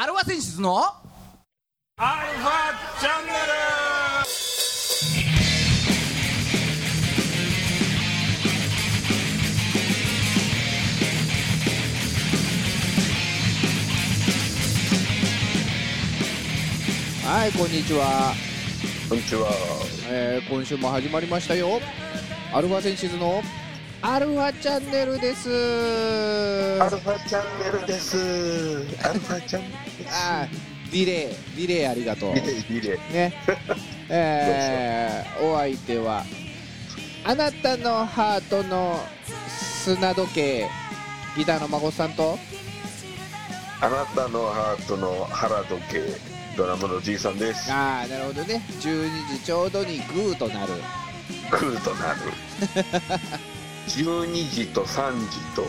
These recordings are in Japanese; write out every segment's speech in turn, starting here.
アルファ選出のアルファチャンネはいこんにちは、こんにちは。えー今週も始まりましたよ。アルファセンシズのアルファチャンネルですアルファチャンネルです。アルファチャンネルです。あーディレイディレイありがとうリレー、リレー。ねえーお相手はあなたのハートの砂時計ギターの孫さんとあなたのハートの腹時計、ドラムのじいさんです。ああなるほどね12時ちょうどにグーとなるグーとなる。12時と3時と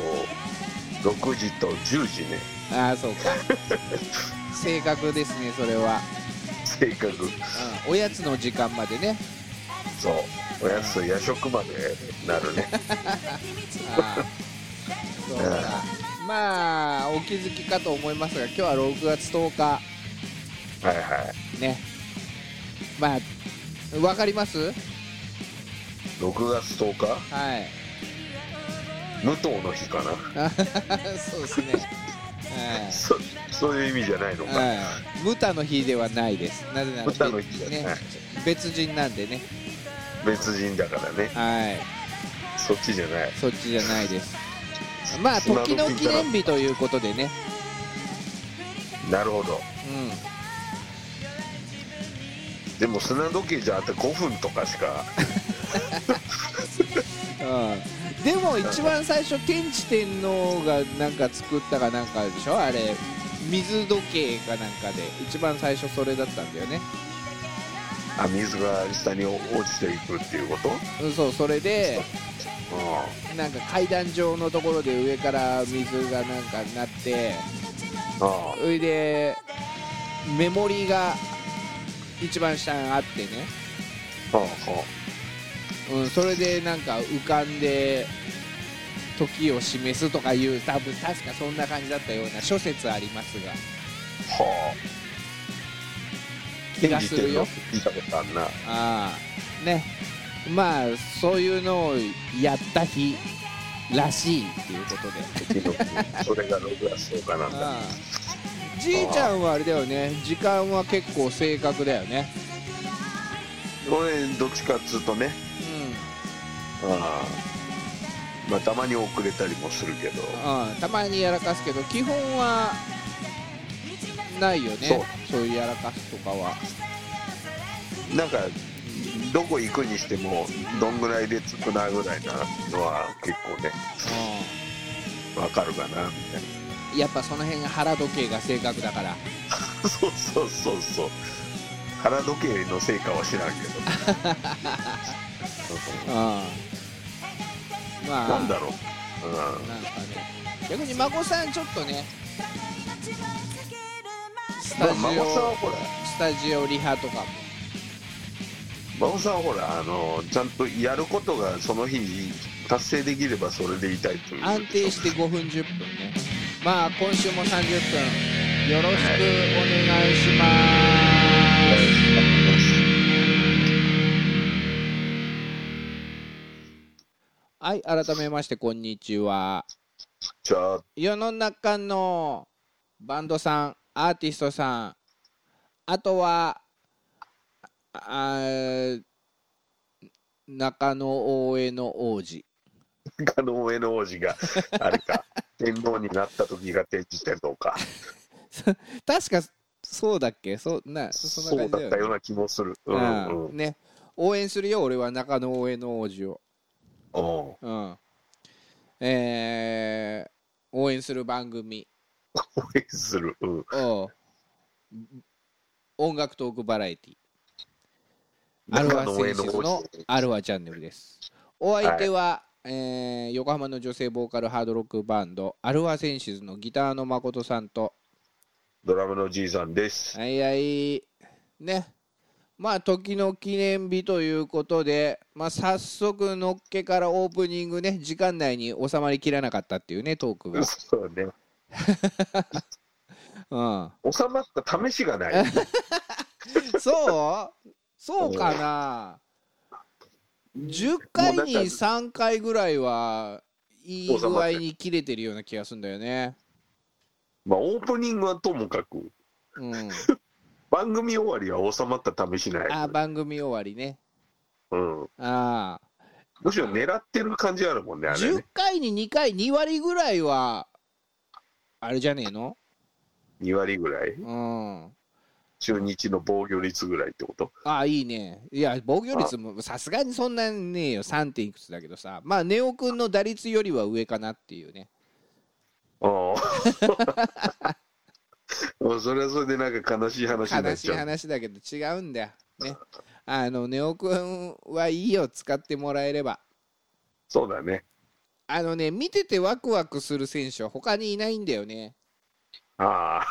6時と10時ね。ああそうか 正確ですねそれは、正確。うん、おやつの時間までねそう。おやつと夜食までなるね。ああそうかまあお気づきかと思いますが今日は6月10日はいはい。ねまあわかります？6月10日、はい無糖の日かな。あ そうですねはいそそういう意味じゃないのか。はい、ムタの日ではないです。なぜなら無糖の日じゃない。ね、別人なんでね。別人だからね。はい、そっちじゃない。そっちじゃないです。まあ、時の記念日ということでね。なるほど。うでも砂時計じゃあって5分とかしかん。うん。でも、一番最初、天智天皇がなんか作ったかなんかでしょ？あれ。水時計かなんかで。一番最初それだったんだよね。あ水が下に落ちていくっていうこと？うんそうそれでうなんか階段状のところで上から水がなんかなってそれでメモリが一番下にあってね、あはうん、それでなんか浮かんで時を示すとかいう多分確かそんな感じだったような諸説ありますが。あはあ。気がするよ。聞いたことあんなあ。あね。まあそういうのをやった日らしいっていうことで。それが6月10日なんだ。ああ。じいちゃんはあれだよね。時間は結構正確だよね。俺どっちかっつうとねうんああまあたまに遅れたりもするけど。うん、たまにやらかすけど基本はないよね。そう。そういうやらかすとかは。なんかどこ行くにしてもどんぐらいで着くなぐらいなのは結構ねわかるかなみたいな。うんやっぱその辺が腹時計が正確だから。そうそうそうそう。腹時計のせいかは知らんけど。うんまあなんだろう、うなんかね逆に孫さんちょっとねスん、まあタジ孫さんはオほらスタジオリハとかも。孫さんはほらあのちゃんとやることがその日に達成できればそれでいたいという。安定して5分10分ね。まあ今週も30分。よろしくお願いします。はい改めましてこんにちは。世の中のバンドさんアーティストさんあとはあー中野大江の王子。他の上の王子があれか 天皇になった時が天智天皇か。確かそうだっけ？そうなそそんな感じね。うだったような気もする。うんうん。うんね。応援するよ俺は中野大江の王子をおううん。えー応援する番組。応援する。うん。を音楽トークバラエティ。アルファセンシズのアルファチャンネルです。お相手は、えー横浜の女性ボーカルハードロックバンドアルファセンシズのギターの誠さんとドラムのじいさんです。はいはい。ねまあ時の記念日ということで、まあ、早速のっけからオープニングね時間内に収まりきらなかったっていうねトークが、そうね。うん、オ収まった試しがない。そう？そうかな？10回に3回ぐらいはいい具合に切れてるような気がするんだよね。まあ、オープニングはともかく、うん番組終わりは収まった試しない。あ番組終わりねうん。ああむしろ狙ってる感じあるもんね、あれ10ね。回に2回2割ぐらいはあれじゃねえの？2割ぐらい？うん中日の防御率ぐらいってこと？ああいいねいや防御率もさすがにそんなにねえよ 3. 点いくつだけどさまあネオ君の打率よりは上かなっていうねああ。もうそれはそれでなんか悲しい話にな悲しいっちゃう。話だけど違うんだよねあのネオ君はいいよ使ってもらえればそうだね。あのね見ててワクワクする選手は他にいないんだよねあ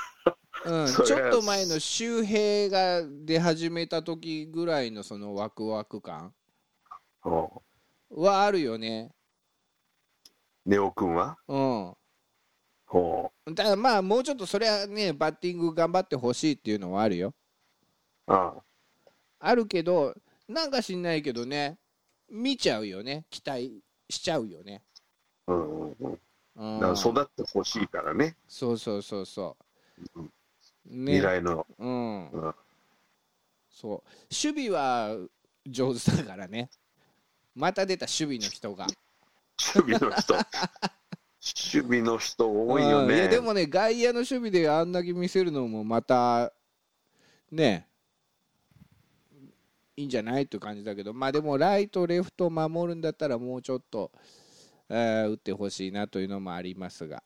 うん、ちょっと前の周平が出始めた時ぐらいのそのワクワク感はあるよね。ネオ君は？うん。ほだからまあもうちょっとそれはねバッティング頑張ってほしいっていうのはあるよ。う。ああるけどなんか知んないけどね見ちゃうよね期待しちゃうよね。あ。うんうんうん。うん、だから育ってほしいからね。そうそうそうそう。ね未来の。うん、うんそう守備は上手だからねまた出た守備の人が 守備の人。守備の人多いよね。うん。いやでもね外野の守備であんだけ見せるのもまたね。いいんじゃないっていう感じだけど。まあでもライトレフト守るんだったらもうちょっと、えー打ってほしいなというのもありますが、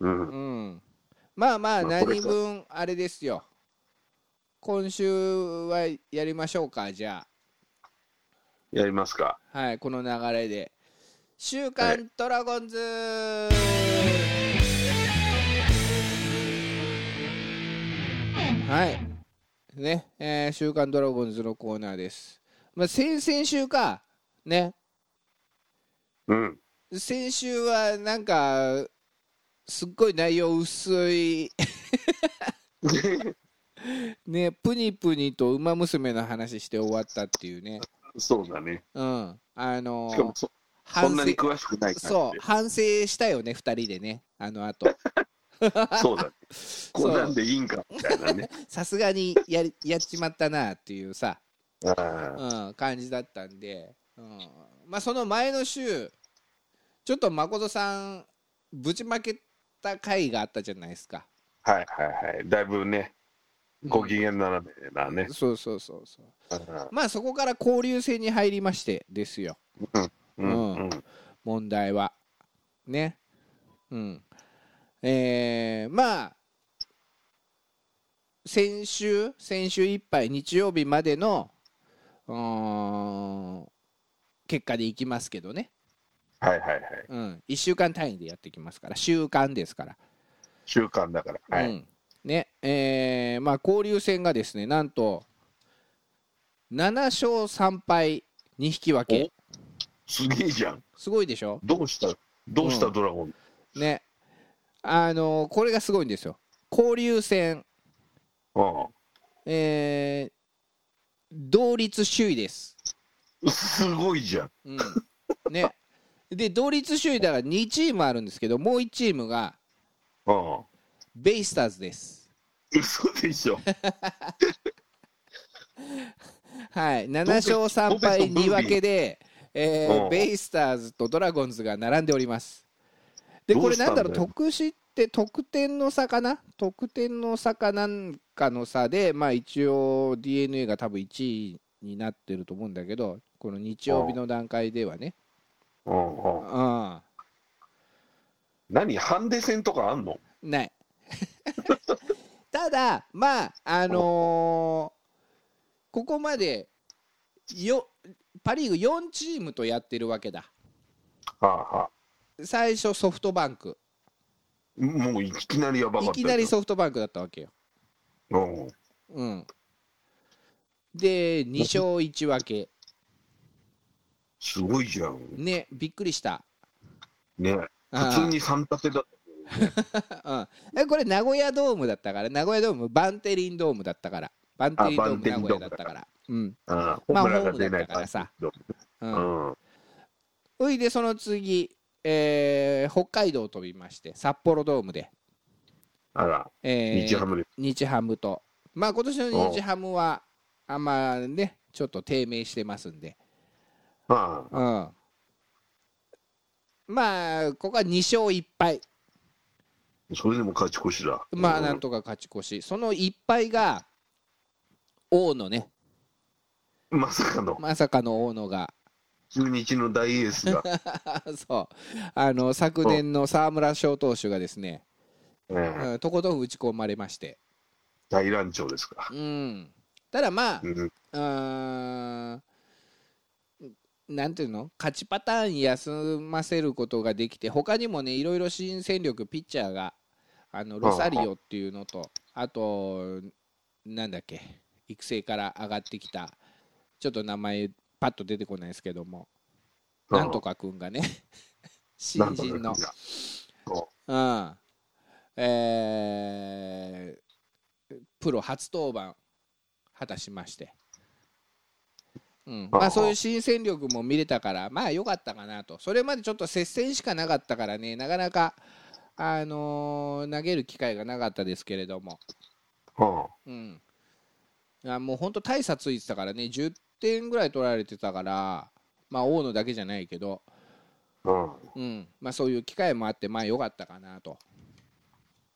うん。うん、まあまあ何分あれですよ。今週はやりましょうかじゃやりますか。あはいこの流れで「週刊ドラゴンズ」はい。ねえー週刊ドラゴンズ」のコーナーです。まあ先々週か。ね。うん。先週はなんかすっごい内容薄い。ねプニプニと「ウマ娘」の話して終わったっていうね。そうだね。うん。あのしかもそそ反省んなに詳しくない。そう反省したよね2人でねあのあと そうだね。こんなんでいいんかみたいなね。さすがにやりやっちまったなっていうさ、うん、感じだったんで、うん、まあその前の週ちょっと誠さんぶちまけた回があったじゃないですか。はいはいはい。だいぶね、ご機嫌斜めなね。そうそうそうそう。ああまあそこから交流戦に入りましてですよ。うんうん。問題は。ね。うん。えー、まあ先週先週いっぱい日曜日までの結果でいきますけどね、はいはいはい。うん、1週間単位でやっていきますから。週間ですから、習慣だから。はい。うん。ね。えーまあ、交流戦がですねなんと7勝3敗2引き分けすげえじゃん。すごいでしょ？どうした？どうした？うん。ドラゴン。ね。あのこれがすごいんですよ。交流戦、あえー同率首位です、あすごいじゃん。うん。ね、で同率首位だから2チームあるんですけどもう1チームがああ。ベイスターズです。嘘でしょ。はい。7勝3敗2分けで、えーうん。ベイスターズとドラゴンズが並んでおります。でこれなんだろうどう得失って得点の差かな得点の差かなんかの差でまあ一応 d n a が多分1位になってると思うんだけどこの日曜日の段階ではね。うん。うん。うん。何？ハンデ戦とかあんの？ない。ただまああのーここまでよパ・リーグ4チームとやってるわけだ。はあはあ。最初ソフトバンク。もういきなりやばかったいきなりソフトバンクだったわけよ、う。ん。うん、で2勝1分け。すごいじゃん。ねびっくりした。ね。普通に3立てだ。うん、えこれ名古屋ドームだったから。名古屋ドームバンテリンドームだったから。バンテリンドーム名古屋ドームだったからうん。ああームランが出ないからさ。う？うん。ん。そいでその次、えー北海道飛びまして札幌ドームで、あらえー日ハムで日ハムと。まあ今年の日ハムはあんまねちょっと低迷してますんで。ああ。うん。まあここは2勝1敗。それでも勝ち越しだ。まあなんとか勝ち越し。その1敗が大野ねまさかの。まさかの大野が。中日の大エースが。そう。あの昨年の沢村賞投手がですね、ええ。うんとことん打ち込まれまして。大乱調ですか。うん。ただまあうん。うーんなんていうの？勝ちパターン休ませることができて他にもねいろいろ新戦力ピッチャーがあのロサリオっていうのとあとなんだっけ？育成から上がってきたちょっと名前パッと出てこないですけども。なんとかく んが。ね新人の。う。ん。えープロ初登板果たしまして、うん。まあ、ああそういう新戦力も見れたからまあ良かったかなと。それまでちょっと接戦しかなかったからね。なかなか、あのー投げる機会がなかったですけれども、うん、いやもう本当大差ついてたからね。10点ぐらい取られてたから、まあ、大野だけじゃないけど、あうんうんまあ、そういう機会もあってまあ良かったかなと。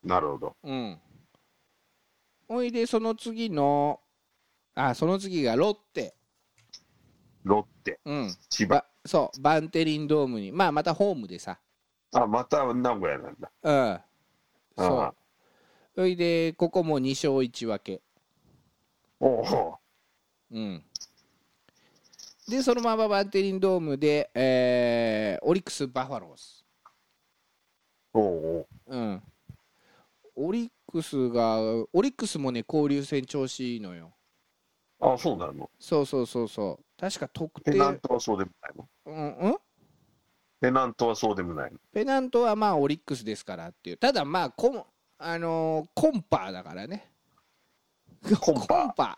なるほどうん。おいで、その次の、あ、その次がロッテ。ロッテうん。千葉ばそう、バンテリンドームに。まあ、またホームでさ。あまた名古屋なんだうん。そあう。おいで、ここも2勝1分け。おおうん。で、そのままバンテリンドームで、えーオリックス・バファローズ。おおう。ん。オリックスが、オリックスもね、交流戦調子いいのよ。あそうなの？そうそうそうそう。確か得ペ点、ナントはそうでもないの？うん、うん？ペナントはそうでもないの？ペナントはまあオリックスですからっていう。ただまあコン,、あのーコンパーだからね。コンパコンパ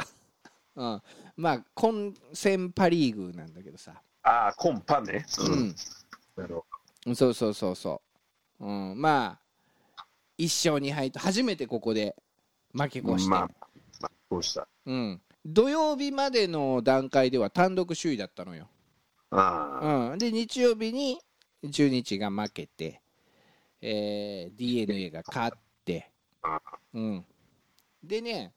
ー、うん、まあ混戦パ・リーグなんだけどさ、ああコンパね。うん。なるほそうそうそうそう、うん、まあ1勝2敗と初めてここで負けど越して、まあまあどうした。うん、土曜日までの段階では単独首位だったのよ、ああ。うん、で日曜日に中日が負けて、えー、d n a が勝って。あ、うん、でね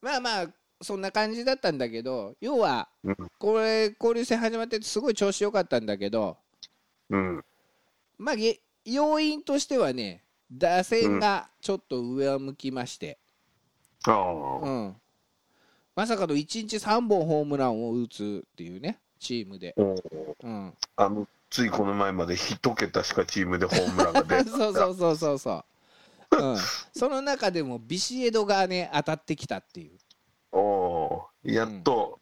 まあまあそんな感じだったんだけど要はうん。これ交流戦始まってすごい調子良かったんだけどうん。まあげ要因としてはね打線がちょっと上向きまして、ああ。うん。まさかの1日3本ホームランを打つっていうねチームで、あのついこの前まで一桁しかチームでホームランが出て そうそうそうそうそう、うん、その中でもビシエドがね当たってきたっていうおおやっと、やっと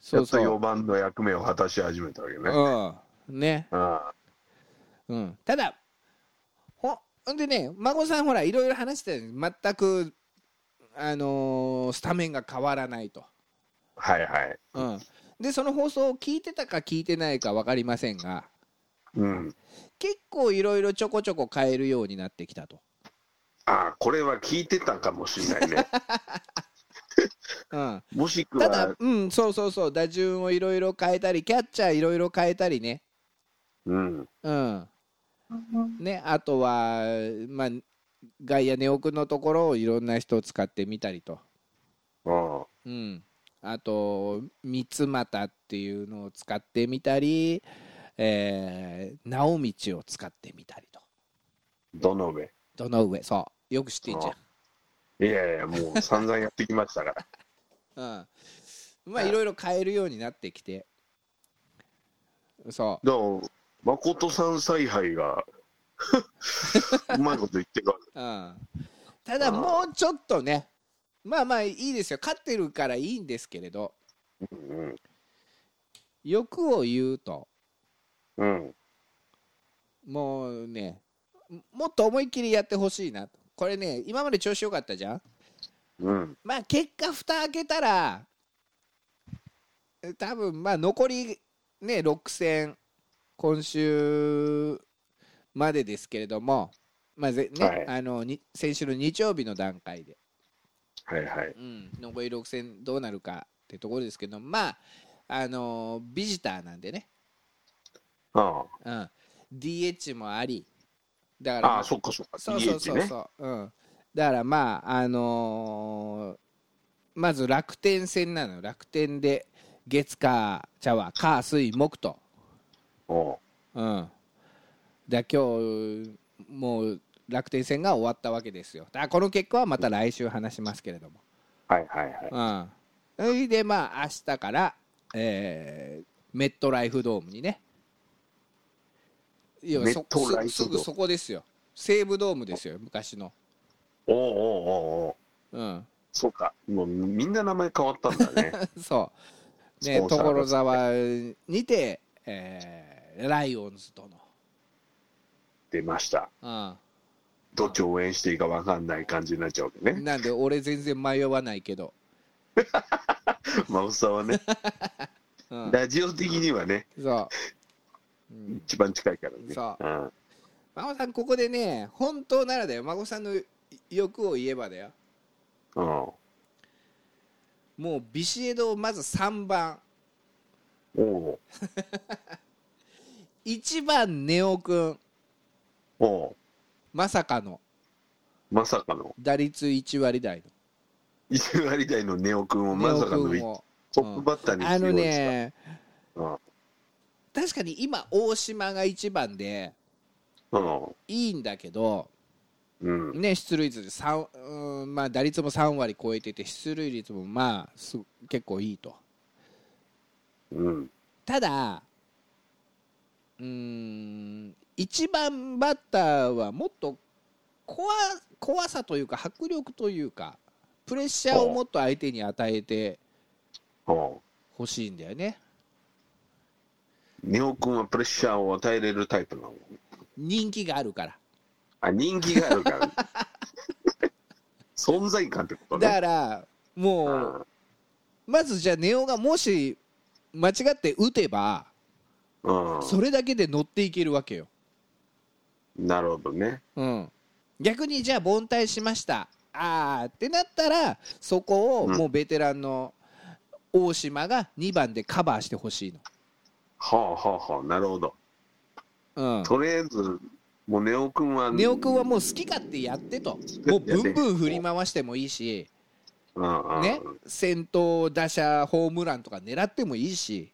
そうそう。4番の役目を果たし始めたわけね、うん。ね。あうん。ただほほんでね孫さんほらいろいろ話してた全くあのースタメンが変わらないと、あはいはい。うん、でその放送を聞いてたか聞いてないか分かりませんがうん。結構いろいろちょこちょこ変えるようになってきたと、ああこれは聞いてたかもしれないね。うん、もしくただは、うん、そうそうそう打順をいろいろ変えたりキャッチャーいろいろ変えたりね。うん。うん。ね、あとは、まあ、外野、根尾君のところをいろんな人を使ってみたりと、あうん、あと、三俣っていうのを使ってみたり、えー、直道を使ってみたりと、どの上？どの上、そう、よく知ってんじいやいやもう散々やってきましたから。ゃん。うん、まあ、いろいろ変えるようになってきて、そだから誠さん采配が うまいこと言ってるわう、うん、ただ、もうちょっとね、まあまあいいですよ、勝ってるからいいんですけれど、うん欲を言うと、うん。もうねもっと思いっきりやってほしいなと。これね今まで調子よかったじゃんうん。まあ結果蓋開けたら多分まあ残りね6戦今週までですけれどもまあぜね、はい。あのに先週の日曜日の段階で、はいはい。うん、残り6戦どうなるかってところですけどまああのビジターなんでね、あうん、DH もありだからあああそっかそっか。そうそうそうそう、うん、だからまああのーまず楽天戦なのよ。楽天で月火茶は火水木と。おう。うん。だ今日もう楽天戦が終わったわけですよ。だこの結果はまた来週話しますけれども。はいはいはい。うん。それでまあ明日から、えーメットライフドームにね。要はそすぐそこですよ。西武ドームですよ昔のおうおうおうおう。うん。そうか。もうみんな名前変わったんだね。そう。ね所沢にて、えーライオンズとの。出ました。うん。どっちを応援していいか分かんない感じになっちゃうわけね。なんで俺全然迷わないけど、マウサはね。うん、ラジオ的にはね。そう、うん、一番近いからね。そう。うん。孫さんここでね本当ならだよ。孫さんの欲を言えばだよ。うん。もうビシエドをまず3番。おう。1番ネオ君おう。まさかの。まさかの。打率1割台一割台のネオ君をのネオまさかのトップバッターにあの起用したねうん。確かに今大島が1番でいいんだけどうん。うんね、出塁率で3、うんまあ、打率も3割超えてて出塁率もまあす結構いいと。うん。ただうーん1番バッターはもっと怖怖さというか迫力というかプレッシャーをもっと相手に与えてほしいんだよね。ネオ君はプレッシャーを与えれるタイプなの？人気があるからあ人気があるから。存在感ってことだねからもうまずじゃあネオがもし間違って打てばうん。それだけで乗っていけるわけよ。なるほどね。うん、逆にじゃあ凡退しました。あーってなったらそこをうん。もうベテランの大島が2番でカバーしてほしいはあはあはあなるほど。の、とりあえずもうネオ君はうん、ネオ君はもう好き勝手やってと。もうブンブン振り回してもいいし、ね、先頭打者ホームランとか狙ってもいいし、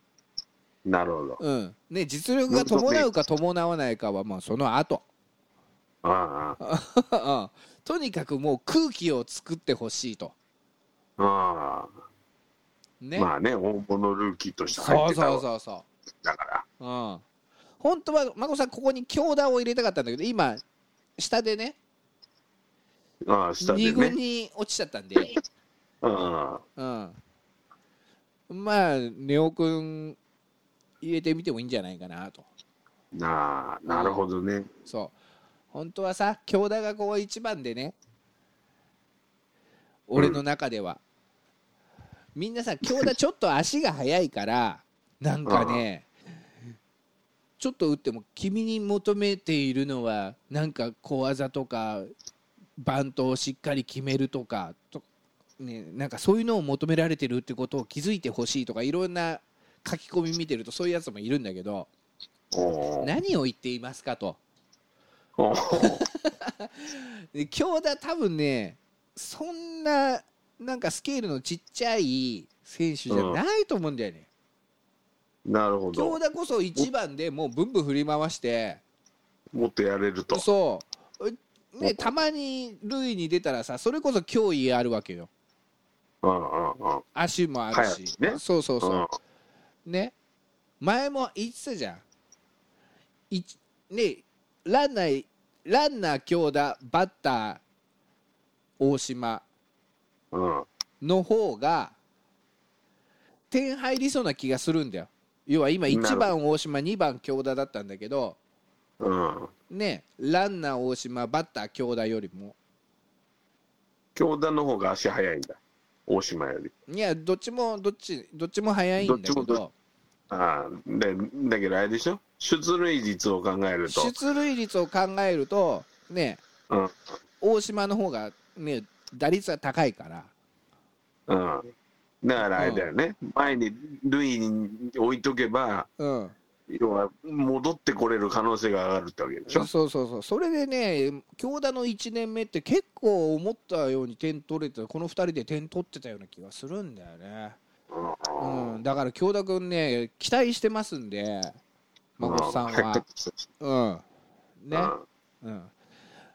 なるほど。うん。ね、実力が伴うか伴わないかはまあその後。ああ うん。とにかくもう空気を作ってほしいと、ああね。まあね大物ルーキーとして入そうそうってたわそうそう。だから。うん、本当は孫さんここに強打を入れたかったんだけど今下でねああ下で2軍ねに落ちちゃったんで、うんうん、まあネオ君入れてみてもいいんじゃないかなと。なあなるほどね。そう。本当はさ強打がこう1番でね俺の中では、みんなさ強打ちょっと足が速いからなんかねちょっと打っても君に求めているのはなんか小技とかバントをしっかり決めるとかと、ね、なんかそういうのを求められてるってことを気づいてほしいとかいろんな書き込み見てるとそういうやつもいるんだけど何を言っていますかと。おう で強打多分ねそんななんかスケールのちっちゃい選手じゃないと思うんだよね、なるほど。強打こそ1番でもうブンブン振り回して。もっとやれると。そう。ねたまに塁に出たらさそれこそ脅威あるわけよ。うんうんうん。足もあるし、ね。そうそうそう、うん。ね。前も言ってたじゃん。いねランナーランナー強打バッター大島。うん。の方が点入りそうな気がするんだよ要は今1なるほど番大島2番強打だったんだけどうん。ねランナー大島バッター京田よりも。京田の方が足速いんだ。大島より。いやどっちもどっちどっちも早いんだけど。ああでだけどあれでしょ？出塁率を考えると。出塁率を考えるとねうん。大島の方がね打率は高いから。うんだからあれだよね、前に塁に置いとけばうん。要は戻ってこれる可能性が上がるってわけでしょ？そうそうそうそれでね京田の1年目って結構思ったように点取れてこの2人で点取ってたような気がするんだよね、うん、だから京田君ね期待してますんで孫さんは。うん。ね。うん。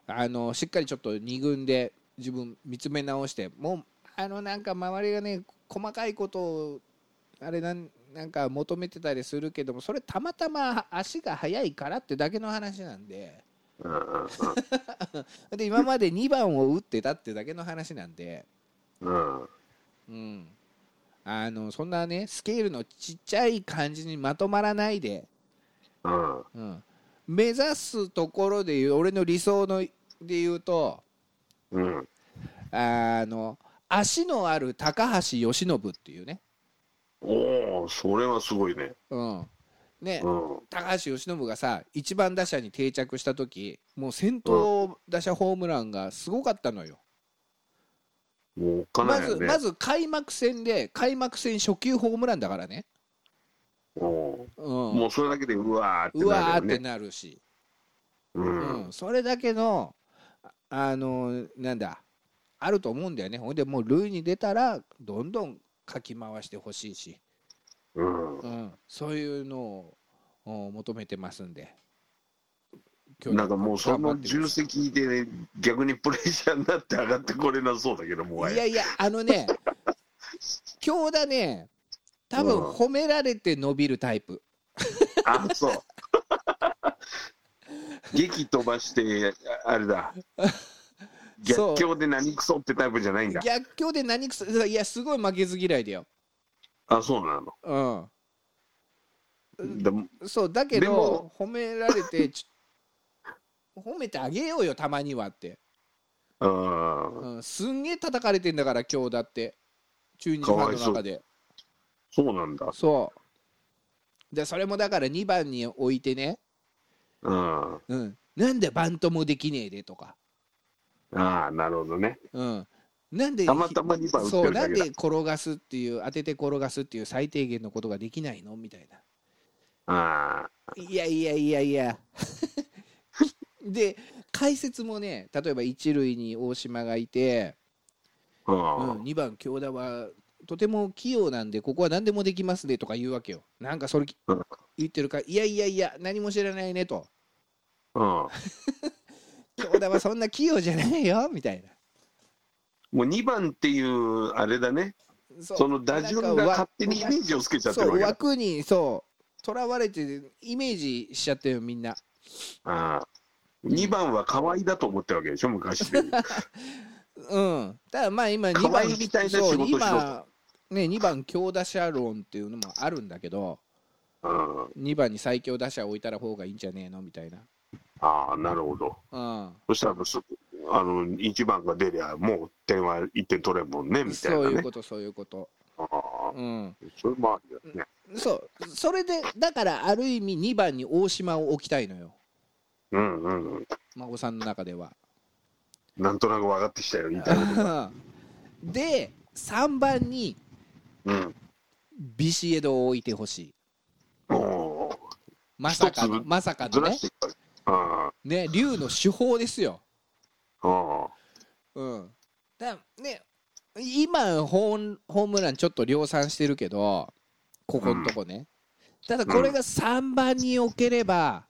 あのしっかりちょっと2軍で自分見つめ直してもうあのなんか周りがね細かいことをあれなんなんか求めてたりするけどもそれたまたま足が速いからってだけの話なんで。で今まで2番を打ってたってだけの話なんで、うん。うん、あのそんなねスケールのちっちゃい感じにまとまらないで、うん。うん、目指すところでいう俺の理想ので言うとうん。あの足のある高橋由伸っていうね,、おおそれはすごいね。うん。ねうん。高橋由伸がさ1番打者に定着した時もう先頭打者ホームランがすごかったのよ。もうおっかまないよね。ずまず開幕戦で開幕戦初球ホームランだからね、おうん、ーもうそれだけでうわーってうわーってなるし、ううん。んそれだけのああのなんだあると思うんだよね。ほんでもう塁に出たらどんどんかき回してほしいし、うん。うん、そういうのをお求めてますんで。なんかもうその重責でね逆にプレッシャーになって上がってこれなそうだけどもういやいやあのね 京田ね多分うん。褒められて伸びるタイプ。あそう。劇飛ばしてああれだ 逆境で何クソってタイプじゃないんだ。逆境で何くそいやすごい負けず嫌いだよ。あそうなの。うん。でもそうだけど褒められて褒めてあげようよたまにはって、うんうん、すんげえ叩かれてんだから今日だって。中日ファンの中で。そう。なんだ。そう。でそれもだから2番に置いてね、うん。うん、なんでバントもできねえでとか、ああなるほどね。うん、なんでたまたま2番打ってそうなんで転がすっていう当てて転がすっていう最低限のことができないの？みたいな。あいやいやいやいや。で解説もね例えば一塁に大島がいて、あううんん、2番京田はとても器用なんでここは何でもできますねとか言うわけよ。なんかそれうん。言ってるからいやいやいや何も知らないねと。うん 京田はそんな器用じゃないよみたいな。もう2番っていうあれだね。そその打順が勝手にイメージをつけちゃってるそうわけだ。枠にそうとらわれてイメージしちゃってるよみんな。ああ。2番は河合だと思ってるわけでしょ昔。で うん。ただまあ今2河合番みたいな仕事しろね2番強打者論っていうのもあるんだけどうん2番に最強打者置いたら方がいいんじゃねえの？みたいなああなるほど。うん。そしたらそあの1番が出りゃもう点は1点取れんもんねみたいなね。そういうことそういうこと。ああうん。それもあるよね。そう。それでだからある意味2番に大島を置きたいのよ。うんうんうん。孫さんの中では。なんとなく分かってきたよ言いたいことで3 番にうん。ビシエドを置いてほしい。おーまさかのまさかのね。ずらしていったあね竜の手法ですよ。うん。だね今ホームランちょっと量産してるけどここのとこね、ただこれが3番に置ければ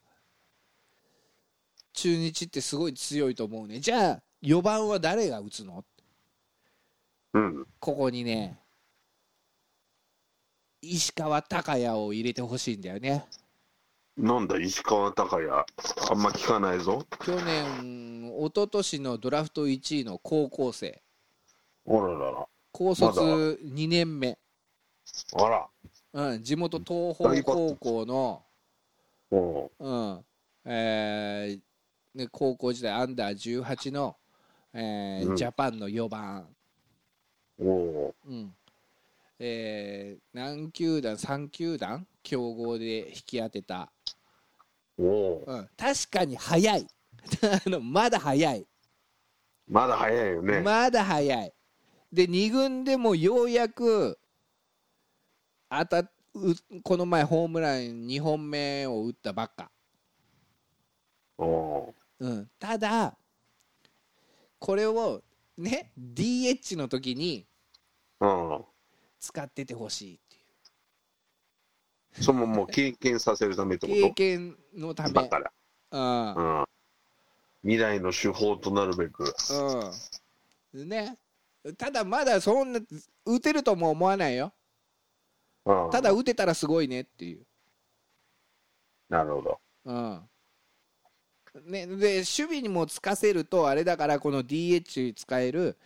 中日ってすごい強いと思うね。じゃあ4番は誰が打つの？うん。ここにね石川昂弥を入れてほしいんだよねなんだ石川昂弥あんま聞かないぞ。去年一昨年のドラフト1位の高校生。あららら。高卒2年目、あら。うん、地元東邦高校の、おう。ん、えーね、高校時代アンダー18の、えーうん。ジャパンの4番、おおうん。えー何球団3球団強豪で引き当てた、うん、確かに早い。あのまだ早い。まだ早いよね、まだ早い。で2軍でもようやく当たうこの前ホームラン2本目を打ったばっか、うん、ただこれをね DH の時にうん。使っててほしいそのもう経験させるためってうこ経験のため。から、うん。うん、未来の手法となるべく。うん。ね。ただまだそんな打てるとも思わないよ。うん。ただ打てたらすごいねっていう。なるほど。うん。ね、で守備にもつかせるとあれだからこの DH 使える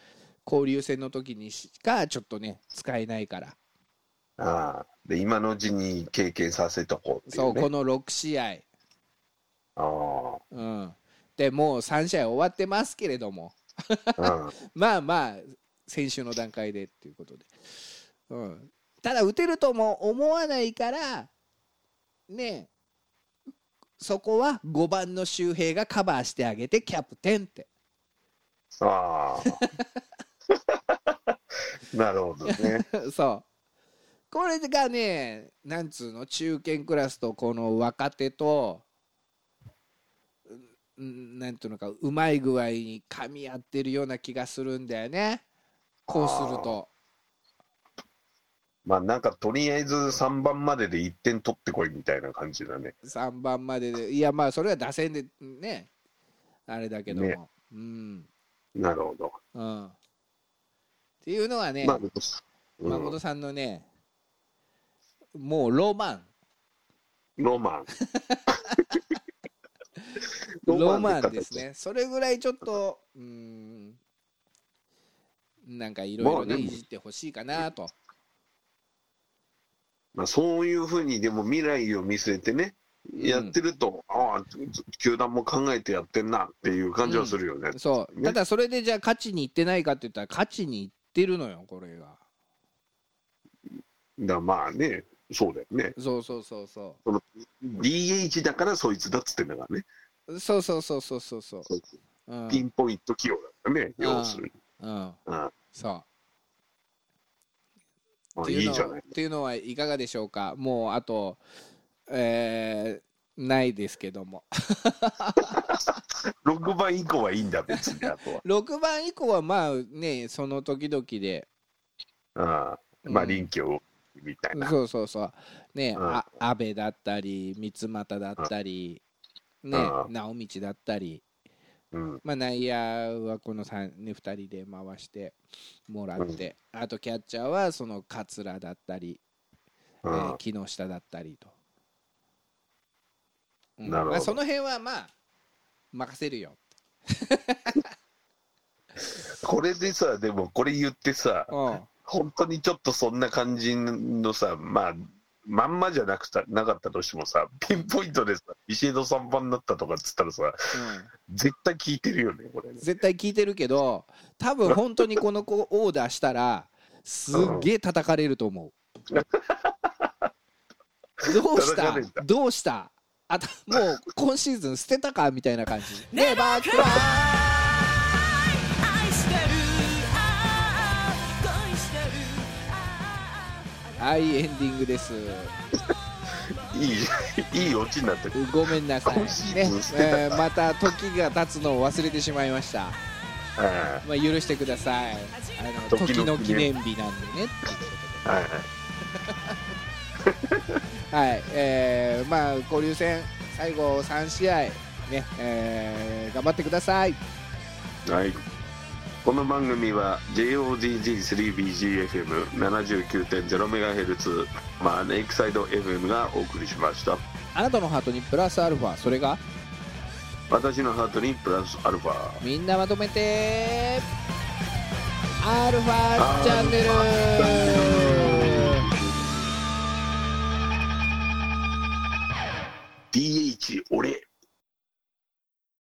交流戦の時にしかちょっとね使えないからああで今のうちに経験させとこうっていね。そううこの6試合、あうん、でもう3試合終わってますけれども。あうん。まあまあ先週の段階でっていうことで、うん、ただ打てるとも思わないからねそこは5番の周平がカバーしてあげてキャプテンって。ああ なるほどね。そうこれがねなんつうの？中堅クラスとこの若手とうんなんていうのかうまい具合に噛み合ってるような気がするんだよね。こうすると。まあなんかとりあえず3番までで1点取ってこいみたいな感じだね。3番までで。いやまあそれは打線でねあれだけども、ね。うん。なるほど。うん。っていうのはね、まあ、うん。誠さんのねもうロマン。ロマン。ロマンですね。それぐらいちょっとうんなんかいろいろねいじってほしいかなと、まあ、そういうふうにでも未来を見据えてね、ん。やってると、ああ、球団も考えてやってんなっていう感じはするよね。そう。ね。ただそれでじゃあ勝ちにいってないかって言ったら勝ちにいってるのよこれが。だまあね、そうだよね。そうそうそうそ DH だからそいつだっつってんだからね。うそうそうそうそうそうそう。うん。ピンポイント起用だからね、うん。要するに。うん。うん。そう。あっていうのいいじゃない。っていうのはいかがでしょうか？もうあとえーないですけども。6番以降はいいんだ、別に、あとは。6番以降はまあねその時々で。うん。まあ、うん。臨機をみたいな。そうそうそう。ねうん。あ安倍だったり三俣だったりねうん。直道だったり。うん。まあ内野はこの 2, ね、2人で回してもらってあとキャッチャーはその桂だったりえうん。ー木下だったりと、うん。なるほど。まあ、その辺はまあ任せるよ、これでさ、でもこれ言ってさ、うん、本当にちょっとそんな感じのさ、まあ、まんまじゃなくたなかったとしてもさ、ピンポイントでさ、石井戸3番になったとかっつったらさ、絶対聞いてるよね、これね。絶対聞いてるけど多分本当にこの子オーダーしたらすっげえ叩かれると思う。どうした？どうした？あたもう今シーズン捨てたか？みたいな感じ。ねバークライはいエンディングです。いい、いいオチになってる。ごめんなさい、ねえーまた時が経つのを忘れてしまいました、あまあ、許してください。あの時の記念念日なんでね。っていうことであはい。は いはい、えーまあ交流戦最後3試合ね、えー頑張ってください。はい。この番組は JOZZ3BGFM79.0MHz まあネイクサイド FM がお送りしました。あなたのハートにプラスアルファ、それが？私のハートにプラスアルファ。みんなまとめて。アルファチャンネル。DH 俺